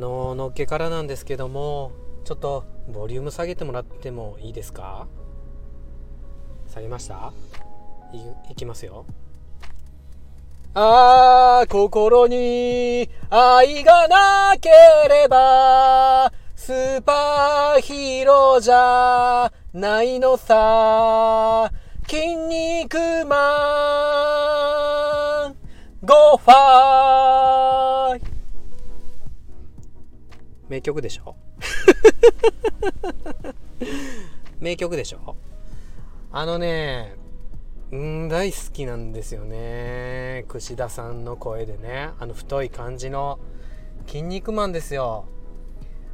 ののっけからなんですけどもちょっとボリューム下げてもらってもいいですか？下げました？いいきますよ。ああ心に愛がなければスーパーヒーローじゃないのさ。筋肉マンゴファイ名曲でしょ？名曲でしょ？あのねうん大好きなんですよね。串田さんの声でね。あの太い感じの「筋肉マン」ですよ。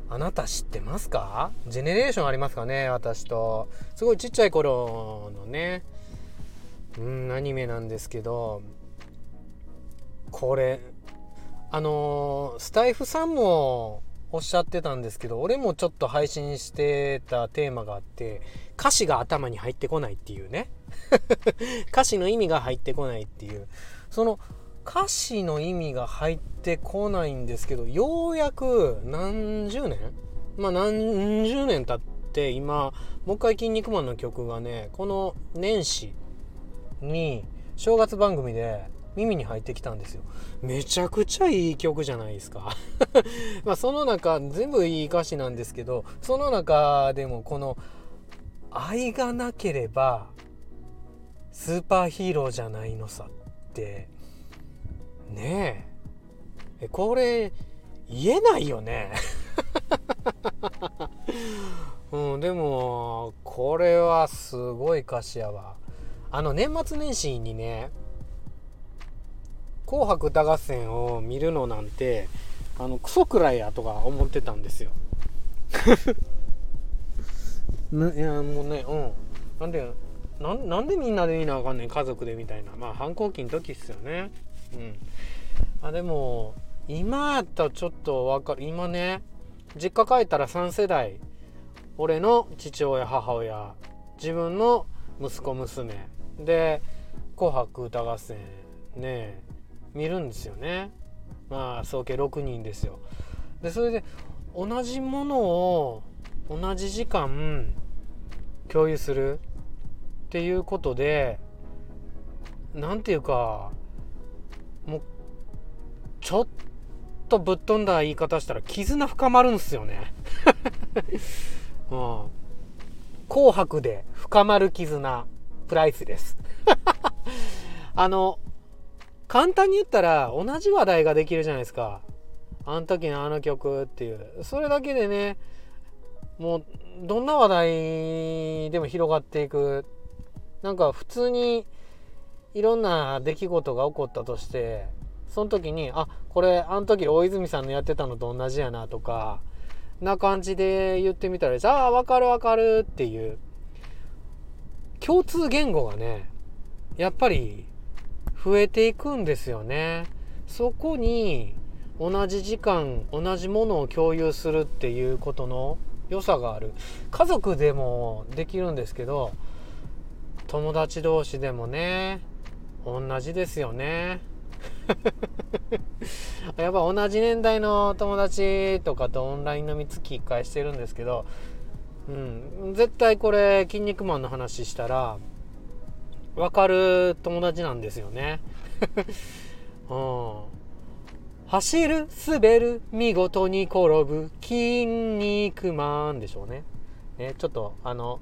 あなた知ってますか？ジェネレーションありますかね私と。すごいちっちゃい頃のねうんアニメなんですけどこれあのスタイフさんもおっしゃってたんですけど俺もちょっと配信してたテーマがあって歌詞が頭に入ってこないっていうね。歌詞の意味が入ってこないっていう。その歌詞の意味が入ってこないんですけどようやく何十年？まあ何十年経って今もう一回「筋肉マン」の曲がねこの年始に正月番組で耳に入ってきたんですよ。めちゃくちゃいい曲じゃないですか。まあその中全部いい歌詞なんですけどその中でもこの「愛がなければスーパーヒーローじゃないのさ」ってねえ。これ言えないよね。うんでもこれはすごい歌詞やわ。あの年末年始にね「紅白歌合戦」を見るのなんてあのクソくらいやとか思ってたんですよ。な いやもうねうん。なんでなんなんでみんなで見なあかんねん家族でみたいな。まあ反抗期の時っすよね。うん。あでも今やったらちょっとわかる。今ね実家帰ったら3世代。俺の父親母親。自分の息子娘。で「紅白歌合戦」ね見るんですよねまあ総計6人ですよでそれで同じものを同じ時間共有するっていうことで何て言うかもうちょっとぶっ飛んだ言い方したら絆深まるんすよね。うん、紅白で深まる絆プライスです。あの簡単に言ったら同じ話題ができるじゃないですか。あの時のあの曲っていう。それだけでね、もうどんな話題でも広がっていく。なんか普通にいろんな出来事が起こったとして、その時に、あ、これあの時大泉さんのやってたのと同じやなとか、な感じで言ってみたら、じゃあわかるわかるっていう共通言語がね、やっぱり増えていくんですよね。そこに同じ時間同じものを共有するっていうことの良さがある家族でもできるんですけど友達同士でもね同じですよね やっぱ同じ年代の友達とかとオンライン飲み月1回してるんですけど、うん、絶対これ「筋肉マン」の話したら分かる友達なんですよね。うん、走る、滑る、見事に転ぶ、筋肉マンでしょうね。ね、ちょっと、あの、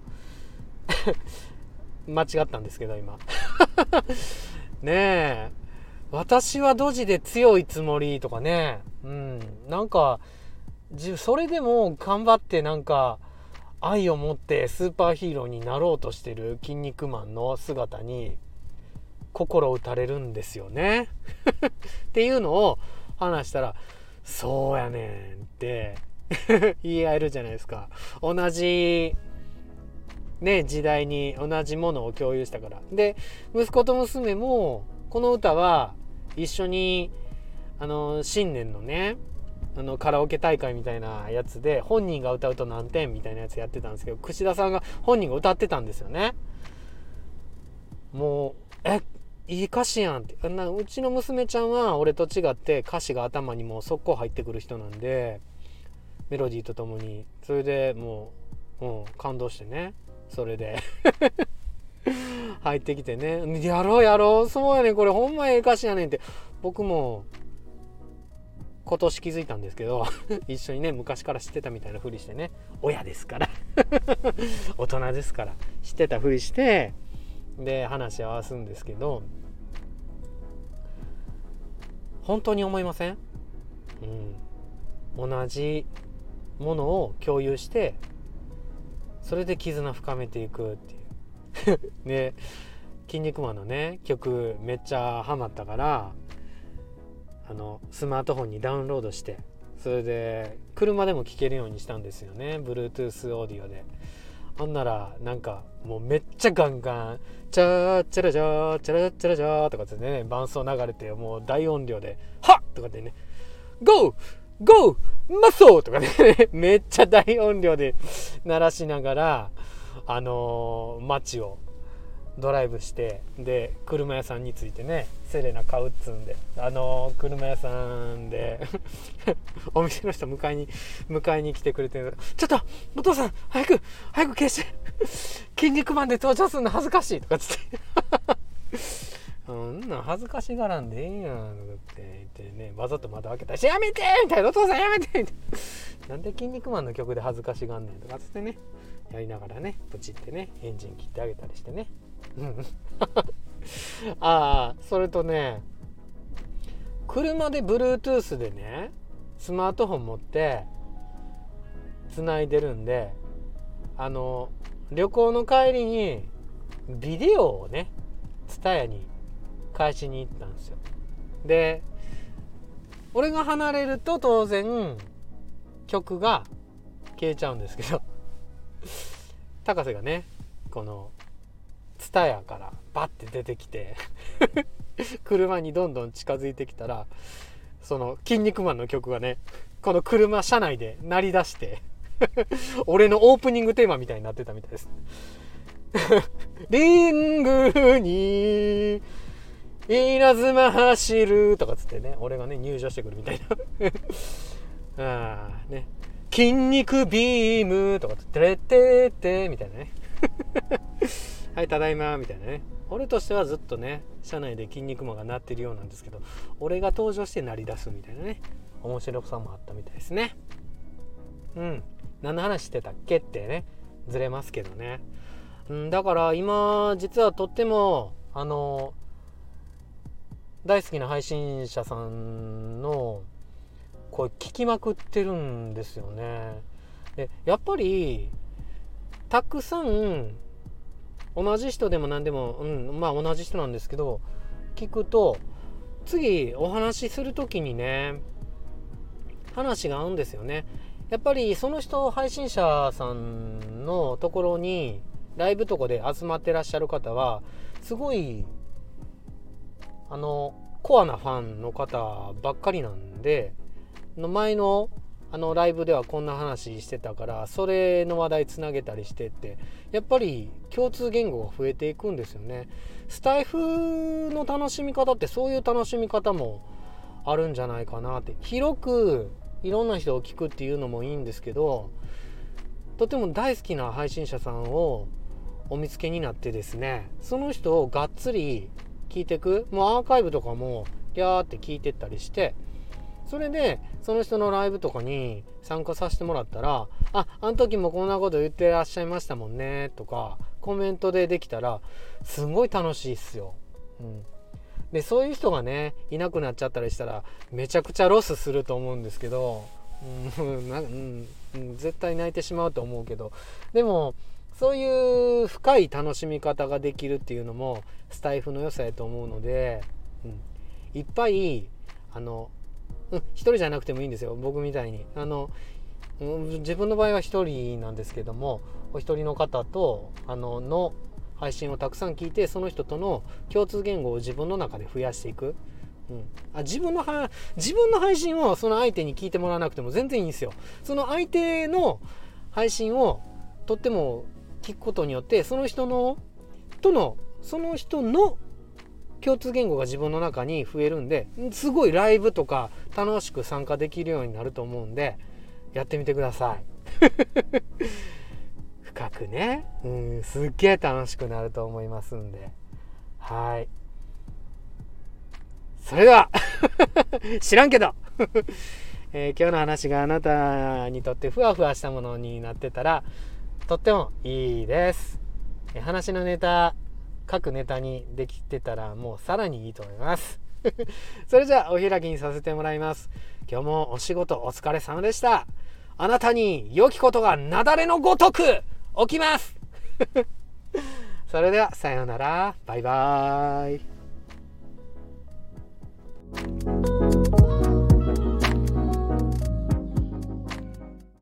間違ったんですけど、今。ねえ、私はドジで強いつもりとかね、うん、なんか、それでも頑張ってなんか、愛を持ってスーパーヒーローになろうとしてる「筋肉マン」の姿に心打たれるんですよね。っていうのを話したら「そうやねん」って 言い合えるじゃないですか。同じね時代に同じものを共有したから。で息子と娘もこの歌は一緒にあの新年のねあのカラオケ大会みたいなやつで本人が歌うと何点みたいなやつやってたんですけど串田さんが本人が歌ってたんですよね。もうえいい歌詞やんって。なうちの娘ちゃんは俺と違って歌詞が頭にもう速攻入ってくる人なんでメロディーとともに。それでもう、う、感動してね。それで。入ってきてね。やろうやろう。そうやねん。これほんまええ歌詞やねんって。僕も今年気づいたんですけど 一緒にね昔から知ってたみたいなふりしてね親ですから。大人ですから。知ってたふりしてで話し合わすんですけど本当に思いません、うん、同じものを共有してそれで絆深めていくっていう。で 「筋肉マン」のね曲めっちゃハマったからあのスマートフォンにダウンロードしてそれで車でも聴けるようにしたんですよね。Bluetooth オーディオで。ほんならなんかもうめっちゃガンガン「チャーチャラチャーチャラチャラチャー」とかってね伴奏流れてもう大音量で「はっ!」とかってね「ゴーゴーマッソー!」とかね。めっちゃ大音量で鳴らしながらあのー、街をドライブしてで車屋さんについてねセレナ買うっつうんで。あのー、車屋さんで お店の人迎えに迎えに来てくれてる。ちょっとお父さん早く早く消して。筋肉マンで登場するの恥ずかしい。とかつって。うんな恥ずかしがらんでええやん。とかって言ってねわざと窓開けたりしてやめてみたいな。お父さんやめてみたいな。んで筋肉マンの曲で恥ずかしがんねん。とかつってね。やりながらねプチってねエンジン切ってあげたりしてね。ああそれとね車で Bluetooth でねスマートフォン持ってつないでるんであの旅行の帰りにビデオをね TSUTAYA に返しに行ったんですよ。で俺が離れると当然曲が消えちゃうんですけど 高瀬がねこの蔦屋からバッて出てきて 車にどんどん近づいてきたらその「筋肉マン」の曲がねこの車車内で鳴り出して 俺のオープニングテーマみたいになってたみたいです。リングに稲妻走るとかつってね俺がね入場してくるみたいな。ああね。筋肉ビームとかって「ててって」みたいなね。はいただいまみたいなね。俺としてはずっとね車内で筋肉マンが鳴ってるようなんですけど俺が登場して鳴り出すみたいなね面白さもあったみたいですね。うん。何の話してたっけってねずれますけどね、うん、だから今実はとってもあの大好きな配信者さんのこれ聞きまくってるんですよね。でやっぱりたくさん同じ人でも何でも、うん、まあ同じ人なんですけど聞くと次お話しする時にね話が合うんですよね。やっぱりその人配信者さんのところにライブとかで集まってらっしゃる方はすごいあのコアなファンの方ばっかりなんでの前のあのライブではこんな話してたからそれの話題つなげたりしてってやっぱり共通言語が増えていくんですよね。スタイフの楽しみ方ってそういう楽しみ方もあるんじゃないかなって。広くいろんな人を聞くっていうのもいいんですけどとても大好きな配信者さんをお見つけになってですねその人をがっつり聞いてく。もうアーカイブとかもギャーって聞いてったりしてそれでその人のライブとかに参加させてもらったら「ああの時もこんなこと言ってらっしゃいましたもんね」とかコメントでできたらすごい楽しいっすよ。うん、でそういう人がねいなくなっちゃったりしたらめちゃくちゃロスすると思うんですけど、うん なうん、絶対泣いてしまうと思うけど。でもそういう深い楽しみ方ができるっていうのもスタイフの良さやと思うので、うん、いっぱいあのうん、1人じゃなくてもいいんですよ僕みたいに。あの自分の場合は1人なんですけどもお一人の方とあのの配信をたくさん聞いてその人との共通言語を自分の中で増やしていく、うん、あ自分のは自分の配信をその相手に聞いてもらわなくても全然いいんですよ。その相手の配信をとっても聞くことによってその人のとのその人の共通言語が自分の中に増えるんですごいライブとか楽しく参加できるようになると思うんでやってみてください。深くね。うんすっげえ楽しくなると思いますんで。はい。それでは 知らんけど。えー、今日の話があなたにとってふわふわしたものになってたらとってもいいです、話のネタ各ネタにできてたらもうさらにいいと思います。それじゃあお開きにさせてもらいます。今日もお仕事お疲れ様でした。あなたに良きことが雪崩のごとく起きます。それではさようなら。バイバーイ。